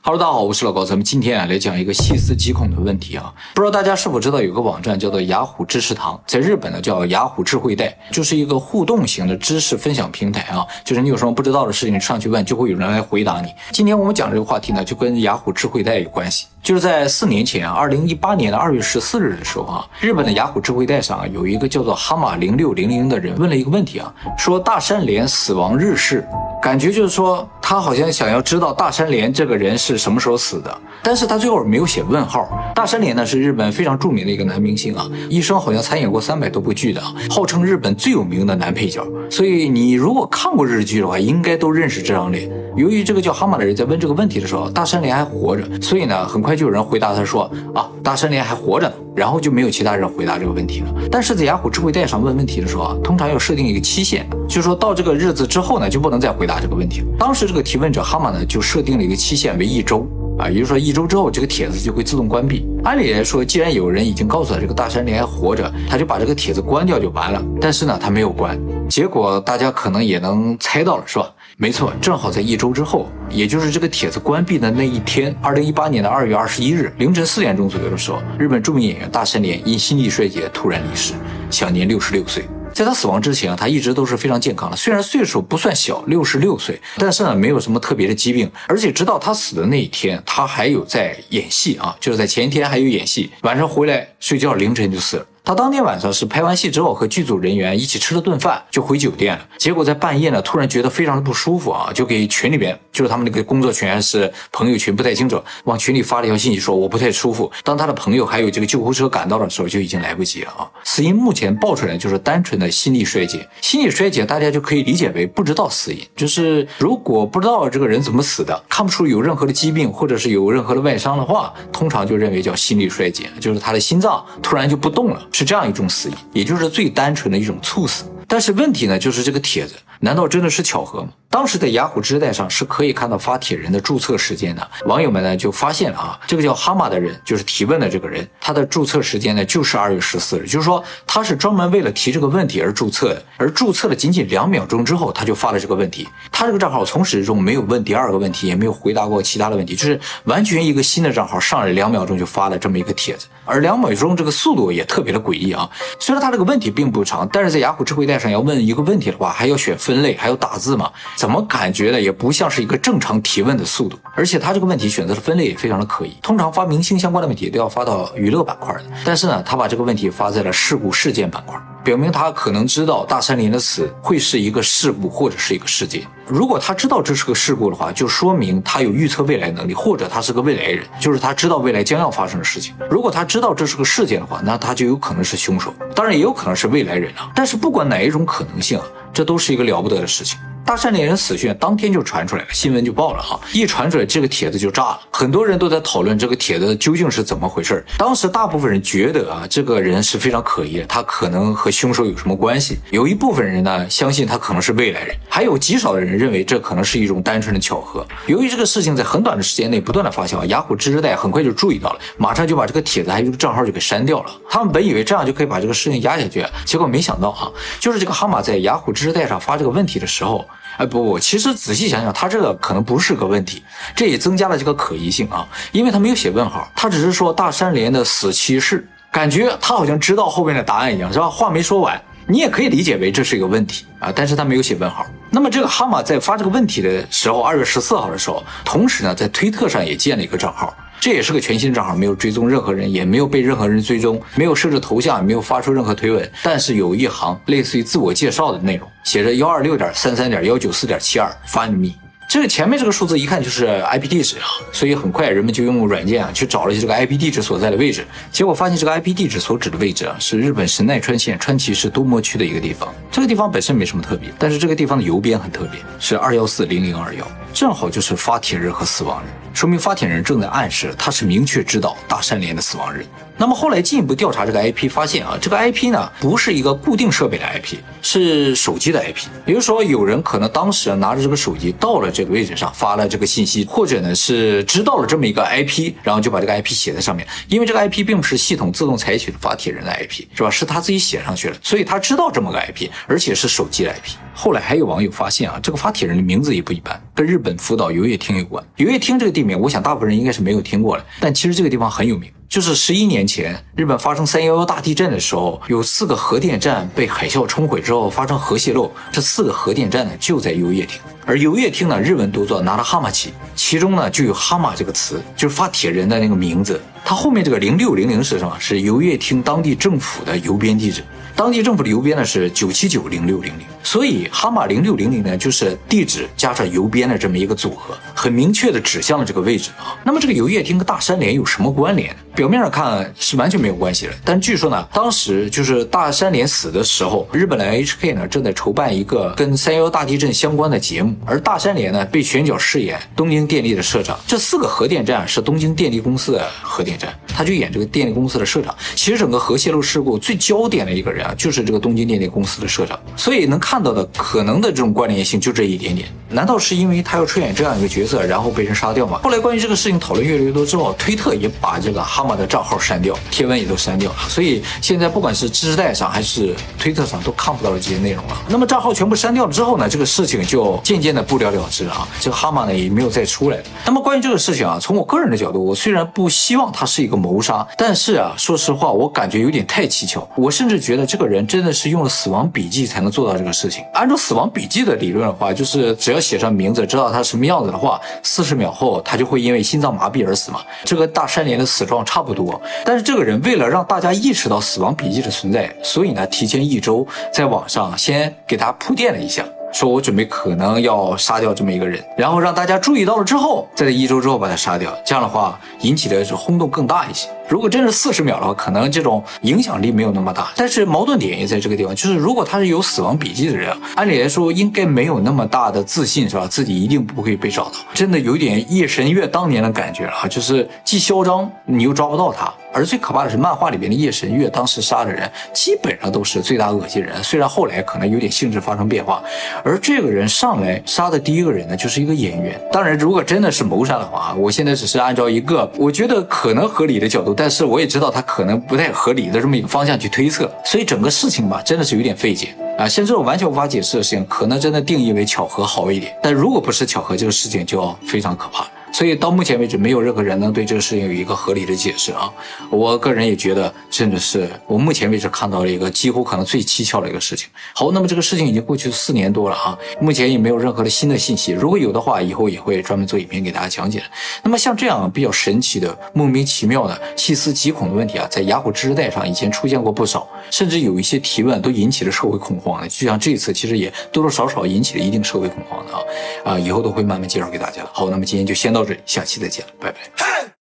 Hello，大家好，我是老高，咱们今天啊来讲一个细思极恐的问题啊。不知道大家是否知道有个网站叫做雅虎知识堂，在日本呢叫雅虎智慧带，就是一个互动型的知识分享平台啊。就是你有什么不知道的事情上去问，就会有人来回答你。今天我们讲这个话题呢，就跟雅虎智慧带有关系。就是在四年前啊，二零一八年的二月十四日的时候啊，日本的雅虎智慧带上啊有一个叫做哈马零六零零的人问了一个问题啊，说大山连死亡日是。感觉就是说，他好像想要知道大山连这个人是什么时候死的，但是他最后没有写问号。大山连呢是日本非常著名的一个男明星啊，一生好像参演过三百多部剧的，号称日本最有名的男配角。所以你如果看过日剧的话，应该都认识这张脸。由于这个叫哈马的人在问这个问题的时候，大山连还活着，所以呢，很快就有人回答他说啊，大山连还活着呢。然后就没有其他人回答这个问题了。但是在雅虎智慧带上问问题的时候啊，通常要设定一个期限，就说到这个日子之后呢，就不能再回答这个问题了。当时这个提问者哈马呢，就设定了一个期限为一周啊，也就是说一周之后这个帖子就会自动关闭。按理来说，既然有人已经告诉他这个大山连还活着，他就把这个帖子关掉就完了。但是呢，他没有关，结果大家可能也能猜到了，是吧？没错，正好在一周之后，也就是这个帖子关闭的那一天，二零一八年的二月二十一日凌晨四点钟左右的时候，日本著名演员大山连因心力衰竭突然离世，享年六十六岁。在他死亡之前，他一直都是非常健康的，虽然岁数不算小，六十六岁，但是呢，没有什么特别的疾病，而且直到他死的那一天，他还有在演戏啊，就是在前一天还有演戏，晚上回来睡觉，凌晨就死了。他当天晚上是拍完戏之后和剧组人员一起吃了顿饭就回酒店了，结果在半夜呢突然觉得非常的不舒服啊，就给群里边就是他们那个工作群是朋友群不太清楚，往群里发了一条信息说我不太舒服。当他的朋友还有这个救护车赶到的时候就已经来不及了啊。死因目前报出来就是单纯的心力衰竭，心力衰竭大家就可以理解为不知道死因，就是如果不知道这个人怎么死的，看不出有任何的疾病或者是有任何的外伤的话，通常就认为叫心力衰竭，就是他的心脏突然就不动了。是这样一种死因，也就是最单纯的一种猝死。但是问题呢，就是这个帖子，难道真的是巧合吗？当时在雅虎知带上是可以看到发帖人的注册时间的。网友们呢就发现了啊，这个叫哈马的人，就是提问的这个人，他的注册时间呢就是二月十四日，就是说他是专门为了提这个问题而注册的。而注册了仅仅两秒钟之后，他就发了这个问题。他这个账号从始至终没有问第二个问题，也没有回答过其他的问题，就是完全一个新的账号上来两秒钟就发了这么一个帖子。而两秒钟这个速度也特别的诡异啊！虽然他这个问题并不长，但是在雅虎智慧带上要问一个问题的话，还要选分类，还有打字嘛？怎么感觉呢？也不像是一个正常提问的速度。而且他这个问题选择的分类也非常的可疑。通常发明星相关的问题都要发到娱乐板块的，但是呢，他把这个问题发在了事故事件板块。表明他可能知道大山林的死会是一个事故或者是一个事件。如果他知道这是个事故的话，就说明他有预测未来能力，或者他是个未来人，就是他知道未来将要发生的事情。如果他知道这是个事件的话，那他就有可能是凶手，当然也有可能是未来人啊。但是不管哪一种可能性啊，这都是一个了不得的事情。大山连人死讯当天就传出来了，新闻就爆了哈，一传出来这个帖子就炸了，很多人都在讨论这个帖子究竟是怎么回事当时大部分人觉得啊，这个人是非常可疑的，他可能和凶手有什么关系？有一部分人呢相信他可能是未来人，还有极少的人认为这可能是一种单纯的巧合。由于这个事情在很短的时间内不断的发酵，雅虎知识带很快就注意到了，马上就把这个帖子还有这个账号就给删掉了。他们本以为这样就可以把这个事情压下去，结果没想到啊，就是这个哈马在雅虎知识带上发这个问题的时候。哎不不，其实仔细想想，他这个可能不是个问题，这也增加了这个可疑性啊，因为他没有写问号，他只是说大山连的死期是，感觉他好像知道后面的答案一样，是吧？话没说完，你也可以理解为这是一个问题啊，但是他没有写问号。那么这个哈马在发这个问题的时候，二月十四号的时候，同时呢在推特上也建了一个账号。这也是个全新账号，没有追踪任何人，也没有被任何人追踪，没有设置头像，也没有发出任何推文，但是有一行类似于自我介绍的内容，写着幺二六点三三点幺九四点七二，find me。这个前面这个数字一看就是 IP 地址啊，所以很快人们就用软件啊去找了这个 IP 地址所在的位置，结果发现这个 IP 地址所指的位置啊是日本神奈川县川崎市多摩区的一个地方。这个地方本身没什么特别，但是这个地方的邮编很特别，是二幺四零零二幺，正好就是发帖日和死亡日，说明发帖人正在暗示他是明确知道大山连的死亡日。那么后来进一步调查这个 IP，发现啊，这个 IP 呢不是一个固定设备的 IP，是手机的 IP。比如说，有人可能当时拿着这个手机到了这个位置上发了这个信息，或者呢是知道了这么一个 IP，然后就把这个 IP 写在上面。因为这个 IP 并不是系统自动采取的发帖人的 IP，是吧？是他自己写上去了，所以他知道这么个 IP，而且是手机的 IP。后来还有网友发现啊，这个发帖人的名字也不一般，跟日本福岛游乐厅有关。游乐厅这个地名，我想大部分人应该是没有听过的，但其实这个地方很有名。就是十一年前，日本发生三幺幺大地震的时候，有四个核电站被海啸冲毁之后发生核泄漏。这四个核电站呢就在游乐厅，而游乐厅呢日文读作拿拉哈马奇，其中呢就有哈马这个词，就是发帖人的那个名字。它后面这个零六零零是什么？是游乐厅当地政府的邮编地址。当地政府的邮编呢是九七九零六零零，所以哈马零六零零呢就是地址加上邮编的这么一个组合，很明确的指向了这个位置啊。那么这个游乐厅跟大山连有什么关联？表面上看是完全没有关系的，但据说呢，当时就是大山连死的时候，日本的 HK 呢正在筹办一个跟三幺大地震相关的节目，而大山连呢被选角饰演东京电力的社长。这四个核电站是东京电力公司的核电站，他就演这个电力公司的社长。其实整个核泄漏事故最焦点的一个人啊。就是这个东京电力公司的社长，所以能看到的可能的这种关联性就这一点点。难道是因为他要出演这样一个角色，然后被人杀掉吗？后来关于这个事情讨论越来越多之后，推特也把这个哈马的账号删掉，贴文也都删掉了。所以现在不管是知识带上还是推特上都看不到了这些内容了。那么账号全部删掉了之后呢，这个事情就渐渐的不了了之啊。这个哈马呢也没有再出来。那么关于这个事情啊，从我个人的角度，我虽然不希望他是一个谋谋杀，但是啊，说实话，我感觉有点太蹊跷。我甚至觉得这个人真的是用了死亡笔记才能做到这个事情。按照死亡笔记的理论的话，就是只要写上名字，知道他什么样子的话，四十秒后他就会因为心脏麻痹而死嘛。这个大山连的死状差不多。但是这个人为了让大家意识到死亡笔记的存在，所以呢，提前一周在网上先给他铺垫了一下。说我准备可能要杀掉这么一个人，然后让大家注意到了之后，在一周之后把他杀掉，这样的话引起的是轰动更大一些。如果真是四十秒的话，可能这种影响力没有那么大。但是矛盾点也在这个地方，就是如果他是有死亡笔记的人，按理来说应该没有那么大的自信，是吧？自己一定不会被找到，真的有点夜神月当年的感觉啊！就是既嚣张，你又抓不到他。而最可怕的是，漫画里边的夜神月当时杀的人基本上都是罪大恶极人，虽然后来可能有点性质发生变化。而这个人上来杀的第一个人呢，就是一个演员。当然，如果真的是谋杀的话，我现在只是按照一个我觉得可能合理的角度。但是我也知道他可能不太合理的这么一个方向去推测，所以整个事情吧，真的是有点费解啊。像这种完全无法解释的事情，可能真的定义为巧合好一点。但如果不是巧合，这个事情就非常可怕。所以到目前为止，没有任何人能对这个事情有一个合理的解释啊！我个人也觉得，甚至是我目前为止看到了一个几乎可能最蹊跷的一个事情。好，那么这个事情已经过去四年多了啊，目前也没有任何的新的信息。如果有的话，以后也会专门做影片给大家讲解。那么像这样比较神奇的、莫名其妙的、细思极恐的问题啊，在雅虎知识带上以前出现过不少，甚至有一些提问都引起了社会恐慌的。就像这次，其实也多多少少引起了一定社会恐慌的啊！啊，以后都会慢慢介绍给大家。好，那么今天就先到。这里，下期再见，拜拜。